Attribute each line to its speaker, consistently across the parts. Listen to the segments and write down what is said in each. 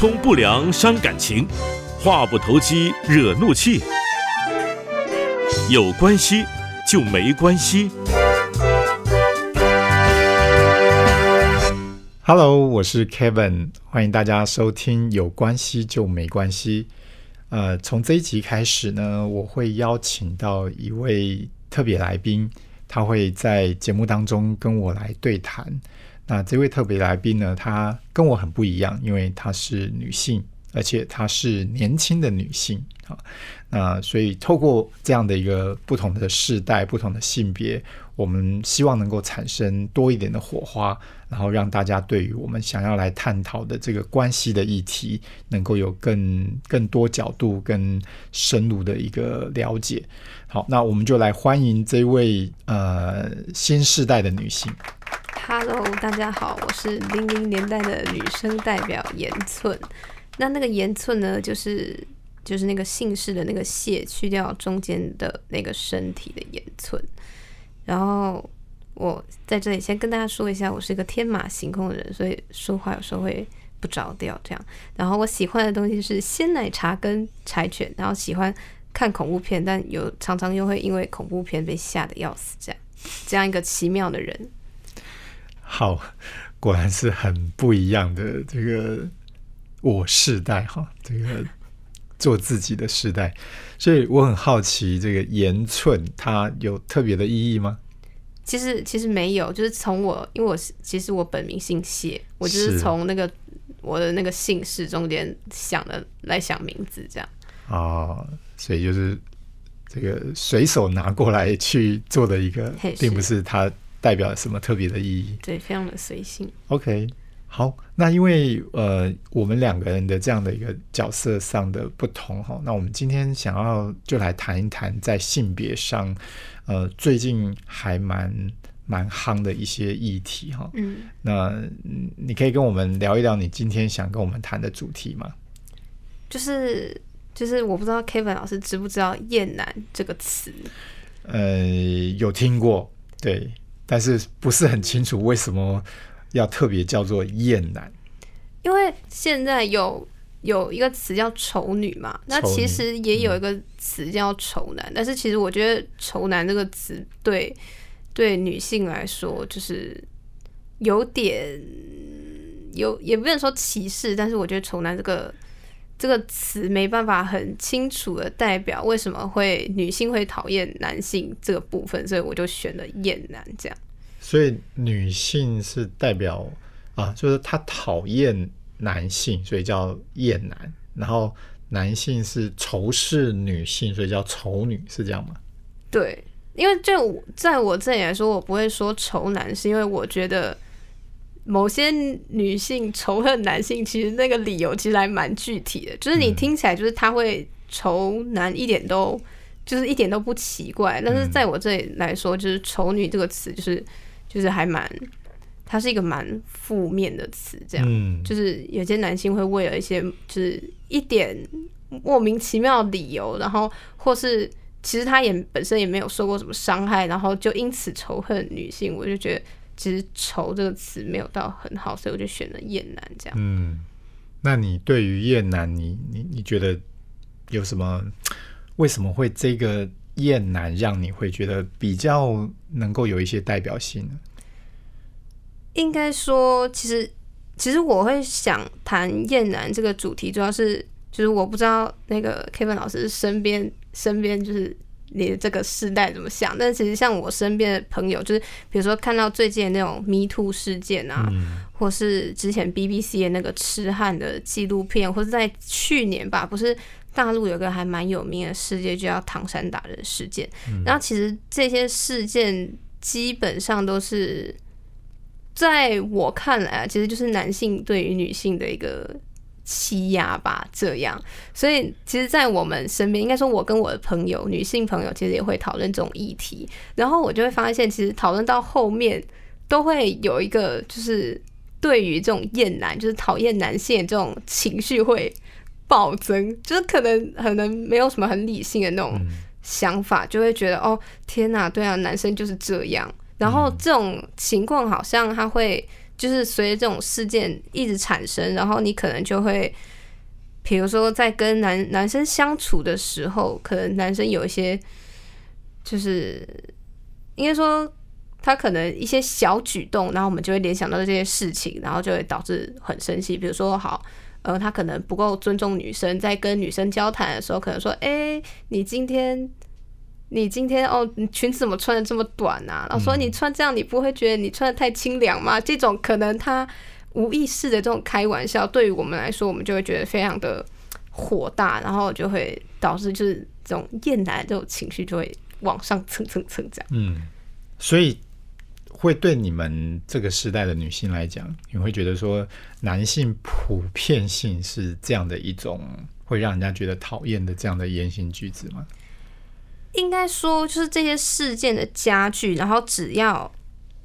Speaker 1: 通不良伤感情，话不投机惹怒气。有关系就没关系。
Speaker 2: Hello，我是 Kevin，欢迎大家收听《有关系就没关系》。呃，从这一集开始呢，我会邀请到一位特别来宾，他会在节目当中跟我来对谈。那这位特别来宾呢，她跟我很不一样，因为她是女性，而且她是年轻的女性啊。那所以透过这样的一个不同的世代、不同的性别，我们希望能够产生多一点的火花，然后让大家对于我们想要来探讨的这个关系的议题，能够有更更多角度、更深入的一个了解。好，那我们就来欢迎这位呃新世代的女性。
Speaker 3: Hello，大家好，我是零零年代的女生代表严寸。那那个严寸呢，就是就是那个姓氏的那个谢，去掉中间的那个身体的严寸。然后我在这里先跟大家说一下，我是一个天马行空的人，所以说话有时候会不着调这样。然后我喜欢的东西是鲜奶茶跟柴犬，然后喜欢看恐怖片，但有常常又会因为恐怖片被吓得要死，这样这样一个奇妙的人。
Speaker 2: 好，果然是很不一样的这个我世代哈，这个做自己的世代，所以我很好奇，这个言寸它有特别的意义吗？
Speaker 3: 其实其实没有，就是从我，因为我是其实我本名姓谢，我就是
Speaker 2: 是
Speaker 3: 从那个我的那个姓氏中间想的来想名字这样。
Speaker 2: 哦，所以就是这个随手拿过来去做的一个并不是它代表什么特别的意义。
Speaker 3: 对，非常的随性。
Speaker 2: OK，好，那因为呃，我们两个人的这样的一个角色上的不同哈，那我们今天想要就来谈一谈在性别上，呃，最近还蛮蛮夯的一些议题哈。
Speaker 3: 嗯，
Speaker 2: 那嗯你可以跟我们聊一聊你今天想跟我们谈的主题吗？
Speaker 3: 就是就是我不知道 Kevin 老师知不知道“厌男”这个词？
Speaker 2: 呃，有听过，对，但是不是很清楚为什么要特别叫做厌男。
Speaker 3: 因为现在有有一个词叫“丑女”嘛，那其实也有一个词叫“丑男”，但是其实我觉得“丑男”这个词对对女性来说就是有点有，也不能说歧视，但是我觉得“丑男”这个这个词没办法很清楚的代表为什么会女性会讨厌男性这个部分，所以我就选了“厌男”这样。
Speaker 2: 所以女性是代表啊，就是她讨厌男性，所以叫厌男；然后男性是仇视女性，所以叫丑女，是这样吗？
Speaker 3: 对，因为就在我这里来说，我不会说仇男，是因为我觉得某些女性仇恨男性，其实那个理由其实还蛮具体的，就是你听起来就是他会仇男，一点都就是一点都不奇怪。但是在我这里来说，就是丑女这个词，就是就是还蛮，它是一个蛮负面的词，这样。就是有些男性会为了一些就是一点莫名其妙的理由，然后或是其实他也本身也没有受过什么伤害，然后就因此仇恨女性。我就觉得其实“愁”这个词没有到很好，所以我就选了“厌男”这样。
Speaker 2: 嗯，那你对于厌男，你你你觉得有什么？为什么会这个厌男让你会觉得比较能够有一些代表性呢？
Speaker 3: 应该说，其实其实我会想谈厌男这个主题，主要是就是我不知道那个 Kevin 老师身边身边就是你的这个世代怎么想，但其实像我身边的朋友，就是比如说看到最近的那种 Me Too 事件啊，
Speaker 2: 嗯
Speaker 3: 或是之前 BBC 的那个痴汉的纪录片，或是在去年吧，不是大陆有个还蛮有名的事件，就叫唐山打人事件。然后其实这些事件基本上都是在我看来啊，其实就是男性对于女性的一个欺压吧，这样。所以其实，在我们身边，应该说，我跟我的朋友，女性朋友，其实也会讨论这种议题。然后我就会发现，其实讨论到后面，都会有一个就是对于这种厌男，就是讨厌男性的这种情绪会暴增，就是可能可能没有什么很理性的那种想法，就会觉得哦天哪，对啊，男生就是这样。然后这种情况好像他会就是随着这种事件一直产生，然后你可能就会，比如说在跟男男生相处的时候，可能男生有一些，就是应该说他可能一些小举动，然后我们就会联想到这些事情，然后就会导致很生气。比如说，好，呃，他可能不够尊重女生，在跟女生交谈的时候，可能说，哎，你今天。你今天哦，你裙子怎么穿的这么短啊？然后说你穿这样，你不会觉得你穿的太清凉吗？这种可能他无意识的这种开玩笑，对于我们来说，我们就会觉得非常的火大，然后就会导致就是这种厌男这种情绪就会往上蹭蹭蹭这样。
Speaker 2: 嗯，所以会对你们这个时代的女性来讲，你会觉得说男性普遍性是这样的一种会让人家觉得讨厌的这样的言行举止吗？
Speaker 3: 应该说，就是这些事件的加剧，然后只要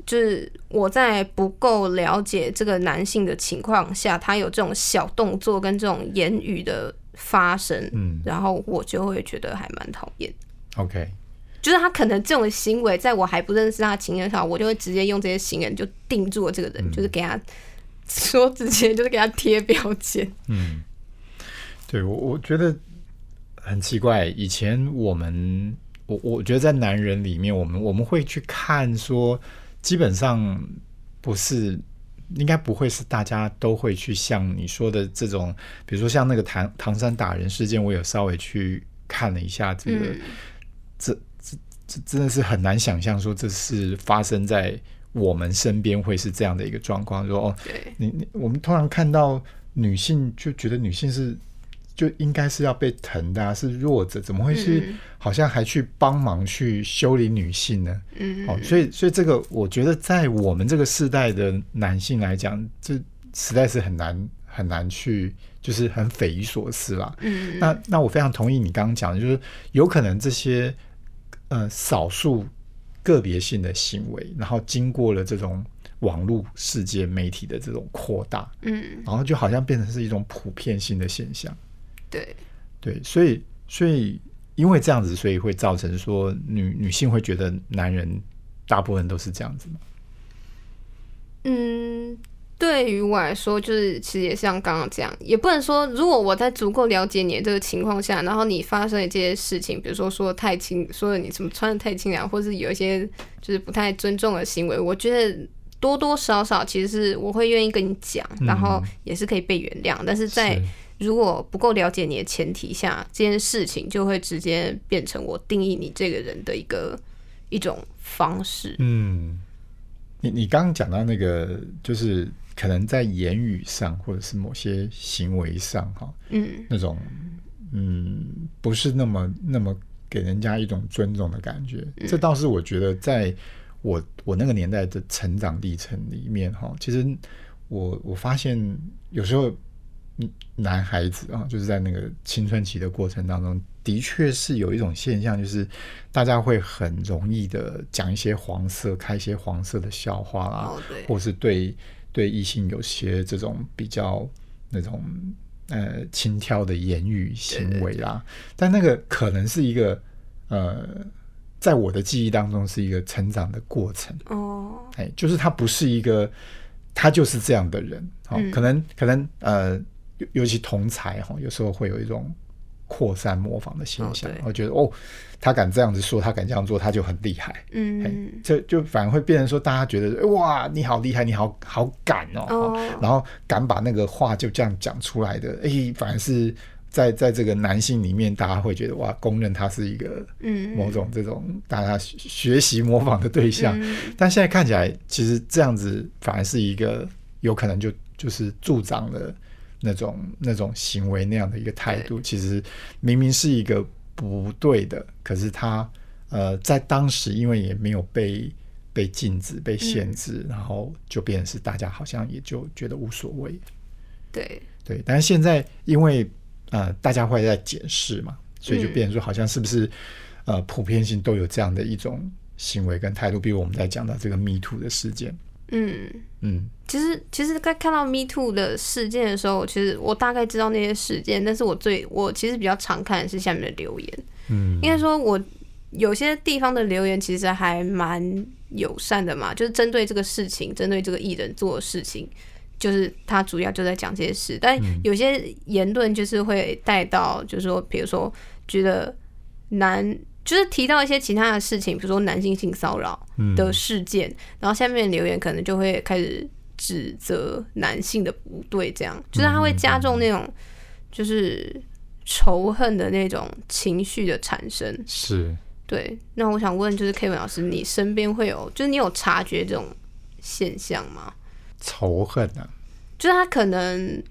Speaker 3: 就是我在不够了解这个男性的情况下，他有这种小动作跟这种言语的发生，嗯，然后我就会觉得还蛮讨厌。
Speaker 2: OK，
Speaker 3: 就是他可能这种行为，在我还不认识他的情人上，我就会直接用这些行人就定住了这个人，就是给他说直接就是给他贴标签。
Speaker 2: 嗯，对我我觉得。很奇怪，以前我们我我觉得在男人里面，我们我们会去看说，基本上不是应该不会是大家都会去像你说的这种，比如说像那个唐唐山打人事件，我有稍微去看了一下这个，这这这真的是很难想象说这是发生在我们身边会是这样的一个状况。说哦，你你我们通常看到女性就觉得女性是。就应该是要被疼的，是弱者，怎么会是好像还去帮忙去修理女性呢？嗯，哦，所以所以这个我觉得在我们这个世代的男性来讲，这实在是很难很难去，就是很匪夷所思啦。嗯，那那我非常同意你刚刚讲的，就是有可能这些呃少数个别性的行为，然后经过了这种网络世界媒体的这种扩大，嗯，然后就好像变成是一种普遍性的现象。
Speaker 3: 对，
Speaker 2: 对，所以，所以，因为这样子，所以会造成说女女性会觉得男人大部分都是这样子吗？
Speaker 3: 嗯，对于我来说，就是其实也像刚刚这样，也不能说，如果我在足够了解你的这个情况下，然后你发生了这些事情，比如说说太轻，说你什么穿的太清凉，或是有一些就是不太尊重的行为，我觉得多多少少其实是我会愿意跟你讲，然后也是可以被原谅，但是在。如果不够了解你的前提下，这件事情就会直接变成我定义你这个人的一个一种方式。
Speaker 2: 嗯，你你刚刚讲到那个，就是可能在言语上或者是某些行为上，哈，嗯，那种嗯，不是那么那么给人家一种尊重的感觉。这倒是我觉得，在我我那个年代的成长历程里面，哈，其实我我发现有时候。男孩子啊，就是在那个青春期的过程当中，的确是有一种现象，就是大家会很容易的讲一些黄色、开一些黄色的笑话啦，或是对对异性有些这种比较那种呃轻佻的言语行为啦。但那个可能是一个呃，在我的记忆当中是一个成长的过程哦，哎，就是他不是一个，他就是这样的人哦，可能可能呃。尤尤其同才哈，有时候会有一种扩散模仿的现象。我觉得哦，他敢这样子说，他敢这样做，他就很厉害。嗯，这就反而会变成说，大家觉得哇，你好厉害，你好好敢哦。然后敢把那个话就这样讲出来的，哎，反而是在在这个男性里面，大家会觉得哇，公认他是一个嗯某种这种大家学习模仿的对象。但现在看起来，其实这样子反而是一个有可能就就是助长了。那种那种行为那样的一个态度，其实明明是一个不对的，可是他呃在当时因为也没有被被禁止、被限制，然后就变成是大家好像也就觉得无所谓。
Speaker 3: 对
Speaker 2: 对，但是现在因为呃大家会在检视嘛，所以就变成说好像是不是呃普遍性都有这样的一种行为跟态度，比如我们在讲到这个 Me Too 的事件。
Speaker 3: 嗯嗯，其实其实，在看到 Me Too 的事件的时候，其实我大概知道那些事件，但是我最我其实比较常看的是下面的留言。嗯，应该说，我有些地方的留言其实还蛮友善的嘛，就是针对这个事情，针对这个艺人做的事情，就是他主要就在讲这些事。但有些言论就是会带到，就是说，比如说觉得男，就是提到一些其他的事情，比如说男性性骚扰的事件，然后下面留言可能就会开始指责男性的不对，这样就是他会加重那种就是仇恨的那种情绪的产生。
Speaker 2: 是。
Speaker 3: 对，那我想问，就是 Kevin 老师，你身边会有，就是你有察觉这种现象吗？
Speaker 2: 仇恨啊，
Speaker 3: 就是他可能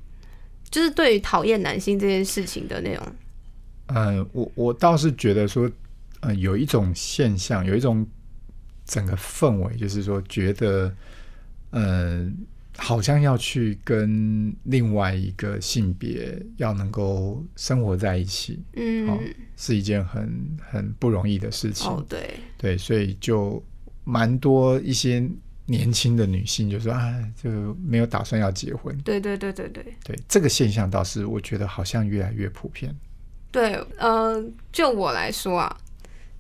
Speaker 3: 就是对于讨厌男性这件事情的那种。
Speaker 2: 嗯，我我倒是觉得说，呃，有一种现象，有一种整个氛围，就是说，觉得，嗯。好像要去跟另外一个性别要能够生活在一起，
Speaker 3: 嗯，
Speaker 2: 是一件很很不容易的事情。
Speaker 3: 哦，对，
Speaker 2: 对，所以就蛮多一些年轻的女性就说啊，就没有打算要结婚。
Speaker 3: 对对对对对，
Speaker 2: 对这个现象倒是我觉得好像越来越普遍。
Speaker 3: 对，呃，就我来说啊，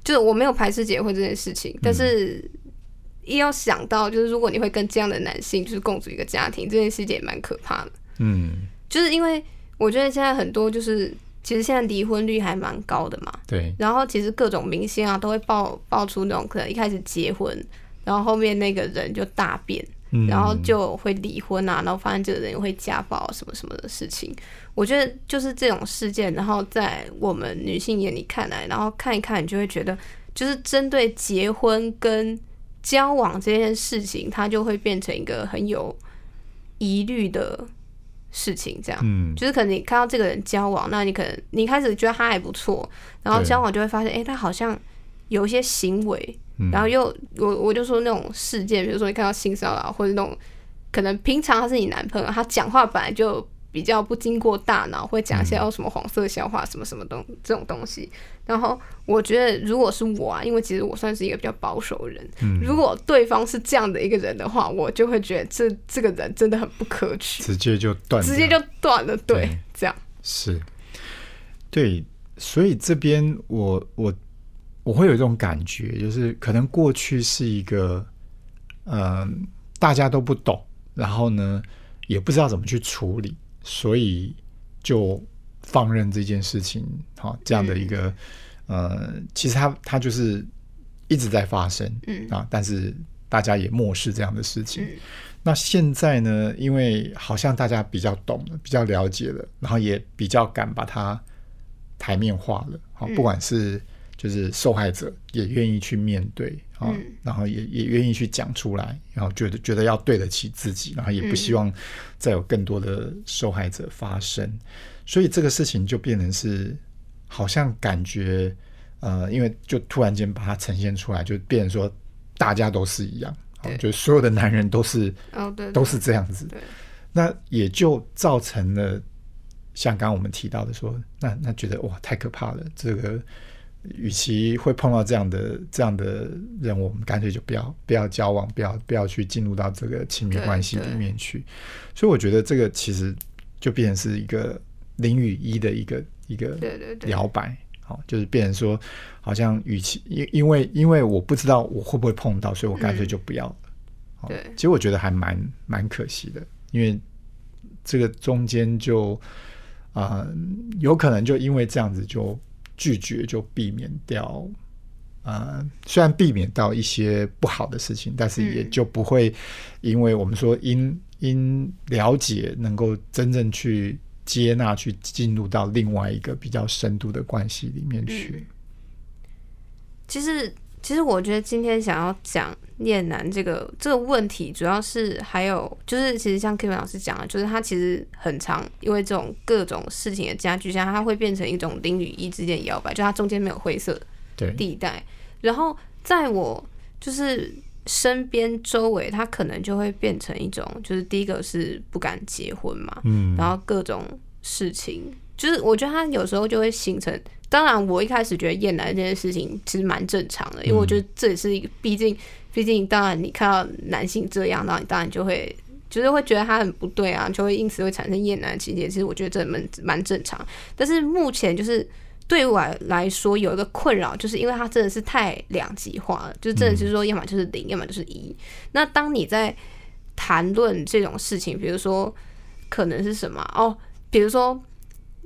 Speaker 3: 就是我没有排斥结婚这件事情，但是。一要想到，就是如果你会跟这样的男性就是共组一个家庭，这件事情也蛮可怕的。
Speaker 2: 嗯，
Speaker 3: 就是因为我觉得现在很多就是其实现在离婚率还蛮高的嘛。
Speaker 2: 对。
Speaker 3: 然后其实各种明星啊都会爆爆出那种可能一开始结婚，然后后面那个人就大变，然后就会离婚啊，然后发现这个人会家暴什么什么的事情。我觉得就是这种事件，然后在我们女性眼里看来，然后看一看，你就会觉得就是针对结婚跟。交往这件事情，它就会变成一个很有疑虑的事情。这样，
Speaker 2: 嗯，
Speaker 3: 就是可能你看到这个人交往，那你可能你开始觉得他还不错，然后交往就会发现，哎，他好像有一些行为，然后又我我就说那种事件，比如说你看到性骚扰或者那种，可能平常他是你男朋友，他讲话本来就。比较不经过大脑，会讲一些哦什么黄色笑话，什么什么东这种东西。然后我觉得，如果是我啊，因为其实我算是一个比较保守人，如果对方是这样的一个人的话，我就会觉得这这个人真的很不可取，
Speaker 2: 直接就断，
Speaker 3: 直接就断了。对，这样
Speaker 2: 是，对，所以这边我我我会有一种感觉，就是可能过去是一个嗯大家都不懂，然后呢也不知道怎么去处理。所以就放任这件事情，好这样的一个呃，其实它它就是一直在发生，
Speaker 3: 嗯
Speaker 2: 啊，但是大家也漠视这样的事情。那现在呢，因为好像大家比较懂了，比较了解了，然后也比较敢把它台面化了，好，不管是就是受害者也愿意去面对。啊，然后也也愿意去讲出来，然后觉得觉得要对得起自己，然后也不希望再有更多的受害者发生，所以这个事情就变成是好像感觉呃，因为就突然间把它呈现出来，就变成说大家都是一样，就所有的男人都是
Speaker 3: 哦对，
Speaker 2: 都是这样子，那也就造成了像刚刚我们提到的说，那那觉得哇太可怕了，这个。与其会碰到这样的这样的人，我们干脆就不要不要交往，不要不要去进入到这个亲密关系里面去。所以我觉得这个其实就变成是一个零与一的一个一个摇摆，好，就是变成说好像与其因因为因为我不知道我会不会碰到，所以我干脆就不要了。
Speaker 3: 对，
Speaker 2: 其实我觉得还蛮蛮可惜的，因为这个中间就啊有可能就因为这样子就。拒绝就避免掉，呃，虽然避免到一些不好的事情，但是也就不会因为我们说因因了解能够真正去接纳，去进入到另外一个比较深度的关系里面去。
Speaker 3: 其实。其实我觉得今天想要讲厌男这个这个问题，主要是还有就是，其实像 Kevin 老师讲的，就是他其实很长，因为这种各种事情的加剧下，它会变成一种零与一之间摇摆，就它中间没有灰色地带。然后在我就是身边周围，他可能就会变成一种，就是第一个是不敢结婚嘛，
Speaker 2: 嗯，
Speaker 3: 然后各种事情，就是我觉得他有时候就会形成。当然，我一开始觉得厌男这件事情其实蛮正常的，因为我觉得这也是一个，毕竟，毕竟，当然你看到男性这样，那你当然就会，就是会觉得他很不对啊，就会因此会产生厌男情节。其实我觉得这蛮蛮正常。但是目前就是对我来说有一个困扰，就是因为它真的是太两极化了，就是真的是说，要么就是零，要么就是一。那当你在谈论这种事情，比如说可能是什么哦，比如说。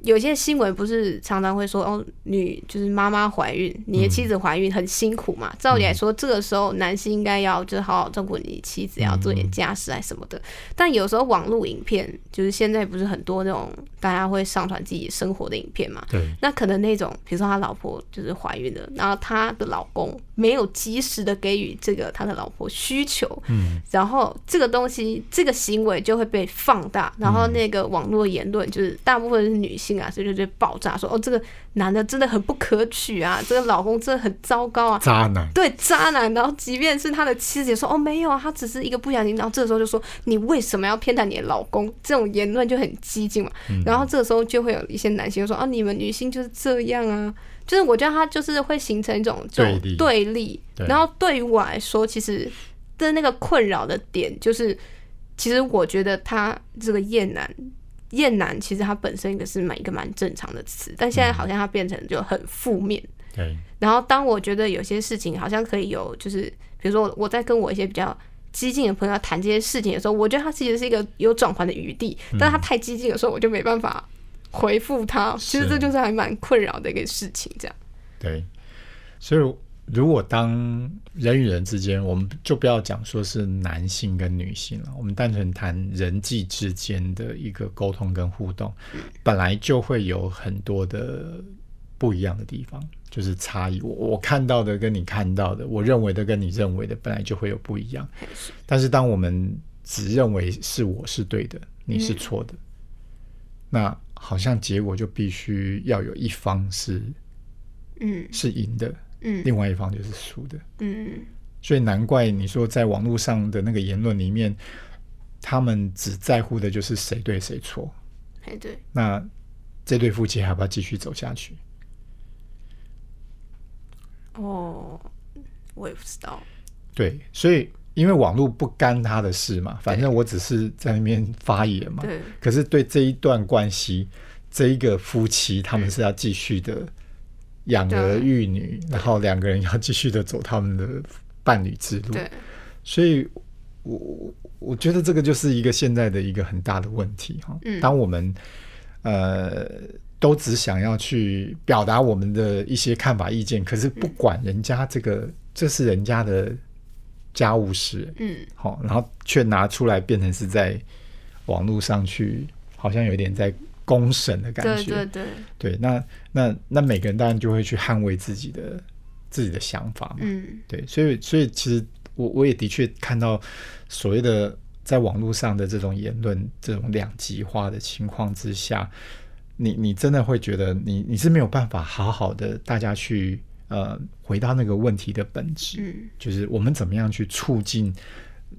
Speaker 3: 有些新闻不是常常会说哦，女就是妈妈怀孕，你的妻子怀孕很辛苦嘛？照理来说，这个时候男性应该要就是好好照顾你妻子，要做点家事啊什么的。但有时候网络影片，就是现在不是很多那种大家会上传自己生活的影片嘛？
Speaker 2: 对。
Speaker 3: 那可能那种，比如说他老婆就是怀孕了，然后他的老公没有及时的给予这个他的老婆需求，
Speaker 2: 嗯，
Speaker 3: 然后这个东西这个行为就会被放大，然后那个网络言论就是大部分是女性。啊，所以就就爆炸说哦，这个男的真的很不可取啊，这个老公真的很糟糕啊，
Speaker 2: 渣男，
Speaker 3: 对渣男。然后即便是他的妻子也说哦，没有啊，他只是一个不小心。然后这个时候就说你为什么要偏袒你的老公？这种言论就很激进嘛。然后这个时候就会有一些男性说啊，你们女性就是这样啊，就是我觉得他就是会形成一种
Speaker 2: 对立
Speaker 3: 对立。然后对于我来说，其实的那个困扰的点就是，其实我觉得他这个厌男。厌男其实它本身一个是蛮一个蛮正常的词，但现在好像它变成就很负面。
Speaker 2: 对。
Speaker 3: 然后当我觉得有些事情好像可以有，就是比如说我在跟我一些比较激进的朋友谈这些事情的时候，我觉得他其实是一个有转换的余地，但他太激进的时候，我就没办法回复他。其实这就是还蛮困扰的一个事情，这样。
Speaker 2: 对。所以。如果当人与人之间，我们就不要讲说是男性跟女性了，我们单纯谈人际之间的一个沟通跟互动，本来就会有很多的不一样的地方，就是差异。我我看到的跟你看到的，我认为的跟你认为的，本来就会有不一样。但是当我们只认为是我是对的，你是错的，那好像结果就必须要有一方是，
Speaker 3: 嗯，
Speaker 2: 是赢的。
Speaker 3: 嗯，
Speaker 2: 另外一方就是输的，
Speaker 3: 嗯，
Speaker 2: 所以难怪你说在网络上的那个言论里面，他们只在乎的就是谁对谁错，
Speaker 3: 哎对，
Speaker 2: 那这对夫妻还要不要继续走下去？
Speaker 3: 哦，我也不知道。
Speaker 2: 对，所以因为网络不干他的事嘛，反正我只是在那边发言嘛。
Speaker 3: 对。
Speaker 2: 可是对这一段关系，这一个夫妻，他们是要继续的。养儿育女，然后两个人要继续的走他们的伴侣之路。
Speaker 3: 对，
Speaker 2: 所以我我觉得这个就是一个现在的一个很大的问题哈。
Speaker 3: 嗯，
Speaker 2: 当我们呃都只想要去表达我们的一些看法意见，可是不管人家这个这是人家的家务事，
Speaker 3: 嗯，
Speaker 2: 好，然后却拿出来变成是在网络上去，好像有点在。公审的感觉，
Speaker 3: 对对。对，
Speaker 2: 对，那那那每个人当然就会去捍卫自己的自己的想法嘛，
Speaker 3: 嗯，
Speaker 2: 对，所以所以其实我我也的确看到所谓的在网络上的这种言论，这种两极化的情况之下，你你真的会觉得你你是没有办法好好的大家去呃回到那个问题的本质，
Speaker 3: 嗯，
Speaker 2: 就是我们怎么样去促进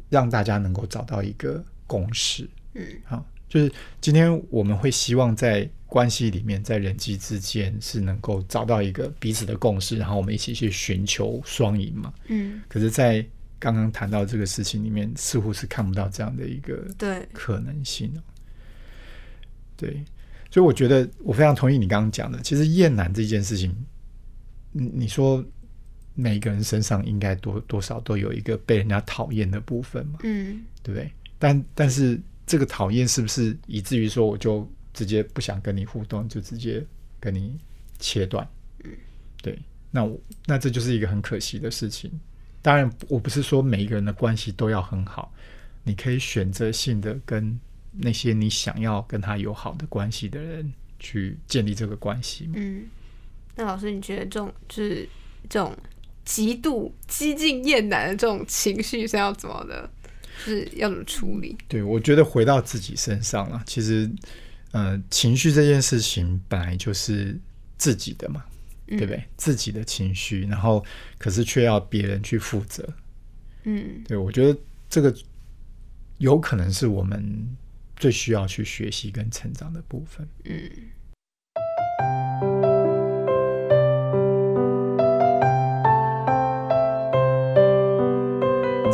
Speaker 2: 让大家能够找到一个共识，
Speaker 3: 嗯，
Speaker 2: 好。就是今天我们会希望在关系里面，在人际之间是能够找到一个彼此的共识，然后我们一起去寻求双赢嘛。
Speaker 3: 嗯。
Speaker 2: 可是，在刚刚谈到这个事情里面，似乎是看不到这样的一个
Speaker 3: 对
Speaker 2: 可能性对，所以我觉得我非常同意你刚刚讲的。其实厌男这件事情，你你说每个人身上应该多多少都有一个被人家讨厌的部分嘛。
Speaker 3: 嗯。
Speaker 2: 对不对？但但是。这个讨厌是不是以至于说我就直接不想跟你互动，就直接跟你切断？
Speaker 3: 嗯，
Speaker 2: 对，那我那这就是一个很可惜的事情。当然，我不是说每一个人的关系都要很好，你可以选择性的跟那些你想要跟他有好的关系的人去建立这个关系。
Speaker 3: 嗯，那老师，你觉得这种就是这种极度激进厌男的这种情绪是要怎么的？是要怎么处理？
Speaker 2: 对，我觉得回到自己身上了。其实，呃，情绪这件事情本来就是自己的嘛，对不对？自己的情绪，然后可是却要别人去负责。
Speaker 3: 嗯，
Speaker 2: 对，我觉得这个有可能是我们最需要去学习跟成长的部分。
Speaker 3: 嗯。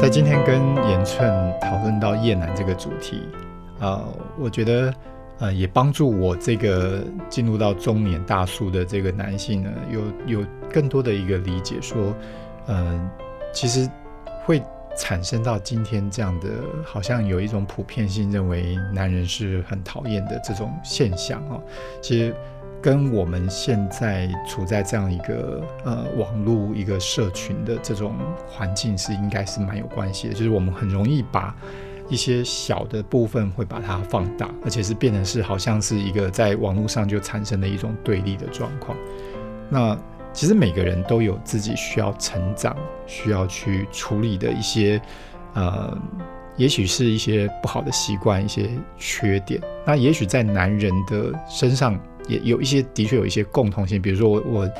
Speaker 2: 在今天跟严春讨论到夜男这个主题，啊，我觉得呃，也帮助我这个进入到中年大叔的这个男性呢，有有更多的一个理解，说，嗯，其实会产生到今天这样的，好像有一种普遍性，认为男人是很讨厌的这种现象哦。其实跟我们现在处在这样一个呃网络一个社群的这种环境是应该是蛮有关系的，就是我们很容易把。一些小的部分会把它放大，而且是变成是好像是一个在网络上就产生的一种对立的状况。那其实每个人都有自己需要成长、需要去处理的一些，呃，也许是一些不好的习惯、一些缺点。那也许在男人的身上也有一些，的确有一些共同性。比如说我我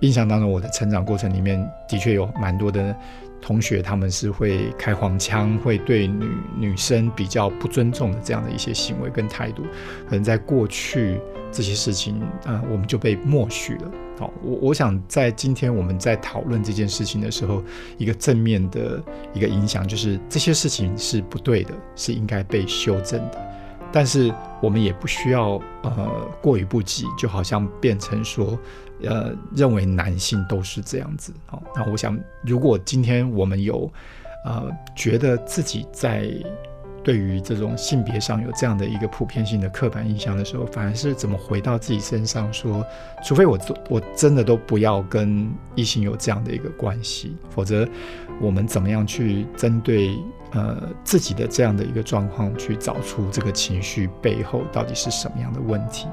Speaker 2: 印象当中，我的成长过程里面的确有蛮多的。同学他们是会开黄腔，会对女女生比较不尊重的这样的一些行为跟态度，可能在过去这些事情，呃，我们就被默许了。好，我我想在今天我们在讨论这件事情的时候，一个正面的一个影响就是这些事情是不对的，是应该被修正的。但是我们也不需要呃过于不及，就好像变成说。呃，认为男性都是这样子，好，那我想，如果今天我们有，呃，觉得自己在对于这种性别上有这样的一个普遍性的刻板印象的时候，反而是怎么回到自己身上，说，除非我做我真的都不要跟异性有这样的一个关系，否则，我们怎么样去针对呃自己的这样的一个状况，去找出这个情绪背后到底是什么样的问题？